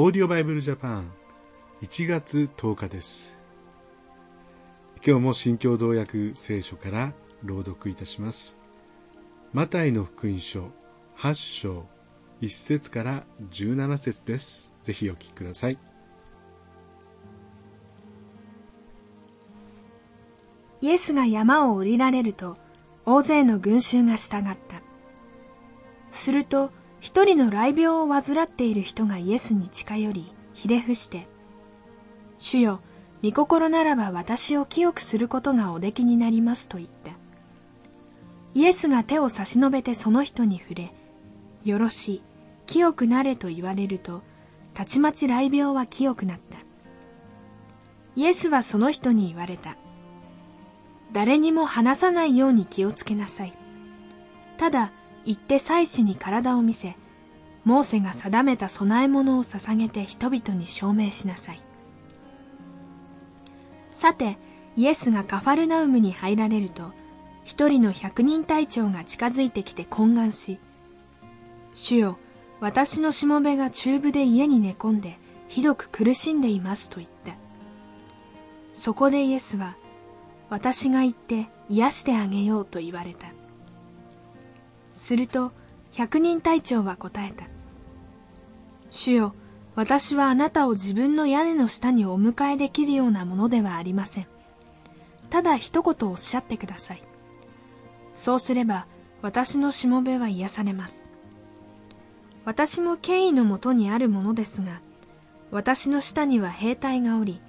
オーディオバイブルジャパン1月10日です。今日も新共同訳聖書から朗読いたします。マタイの福音書8章1節から17節です。ぜひお聞きください。イエスが山を降りられると大勢の群衆が従った。すると一人の雷病を患っている人がイエスに近寄り、ひれ伏して、主よ、御心ならば私を清くすることがおできになりますと言った。イエスが手を差し伸べてその人に触れ、よろしい、清くなれと言われると、たちまち雷病は清くなった。イエスはその人に言われた。誰にも話さないように気をつけなさい。ただ、行って祭司に体を見せ、モーセが定めた供え物を捧げて人々に証明しなさい。さて、イエスがカファルナウムに入られると、一人の百人隊長が近づいてきて懇願し、主よ、私のしもべが中部で家に寝込んで、ひどく苦しんでいますと言った。そこでイエスは、私が行って癒してあげようと言われた。すると百人隊長は答えた。主よ、私はあなたを自分の屋根の下にお迎えできるようなものではありません。ただ一言おっしゃってください。そうすれば私のしもべは癒されます。私も権威のもとにあるものですが、私の下には兵隊がおり、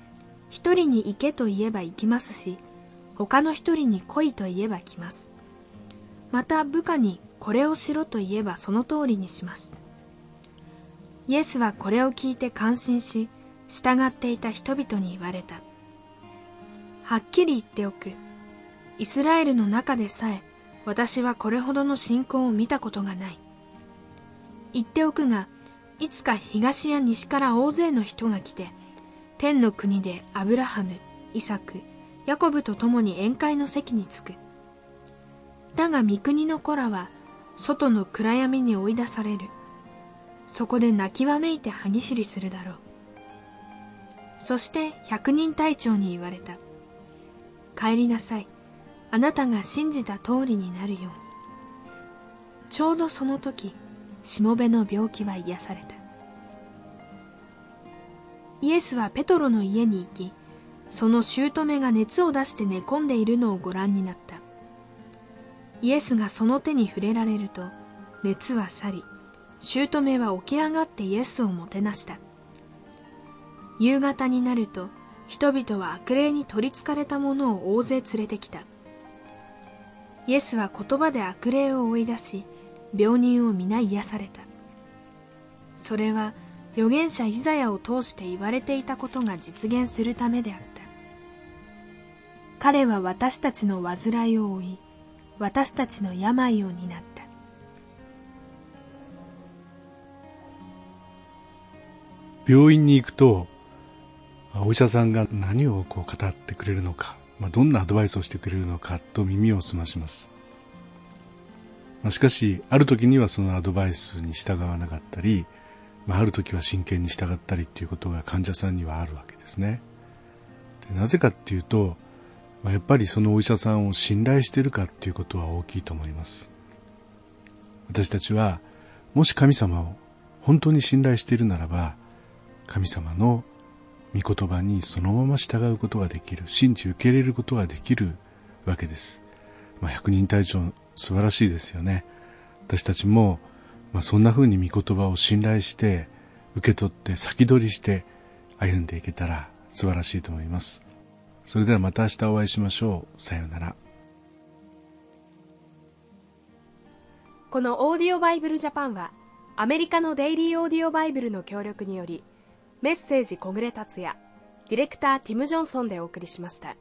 一人に行けと言えば行きますし、他の一人に来いと言えば来ます。また部下にこれをしろと言えばその通りにします。イエスはこれを聞いて感心し、従っていた人々に言われた。はっきり言っておく。イスラエルの中でさえ、私はこれほどの信仰を見たことがない。言っておくが、いつか東や西から大勢の人が来て、天の国でアブラハム、イサク、ヤコブと共に宴会の席に着く。だが御国の子らは外の暗闇に追い出される。そこで泣きわめいて歯ぎしりするだろう。そして百人隊長に言われた。帰りなさい。あなたが信じた通りになるように。ちょうどその時しもべの病気は癒された。イエスはペトロの家に行きその姑が熱を出して寝込んでいるのをご覧になった。イエスがその手に触れられると熱は去り姑は起き上がってイエスをもてなした。夕方になると人々は悪霊に取りつかれた者を大勢連れてきた。イエスは言葉で悪霊を追い出し病人を皆癒された。それは預言者イザヤを通して言われていたことが実現するためであった。彼は私たちの患いを負い私たちの病を担った。病院に行くとお医者さんが何をこう語ってくれるのか、まあ、どんなアドバイスをしてくれるのかと耳を澄まします、まあ、しかしある時にはそのアドバイスに従わなかったり、まあ、ある時は真剣に従ったりっていうことが患者さんにはあるわけですね。でなぜかっていうとまあ、やっぱりそのお医者さんを信頼しているかっていうことは大きいと思います。私たちはもし神様を本当に信頼しているならば神様の御言葉にそのまま従うことができる信じ受け入れることができるわけです、まあ、百人隊長素晴らしいですよね。私たちも、まあ、そんな風に御言葉を信頼して受け取って先取りして歩んでいけたら素晴らしいと思います。それではまた明日お会いしましょう。さようなら。このオーディオバイブルジャパンはアメリカのデイリーオーディオバイブルの協力によりメッセージ小暮達也ディレクターティム・ジョンソンでお送りしました。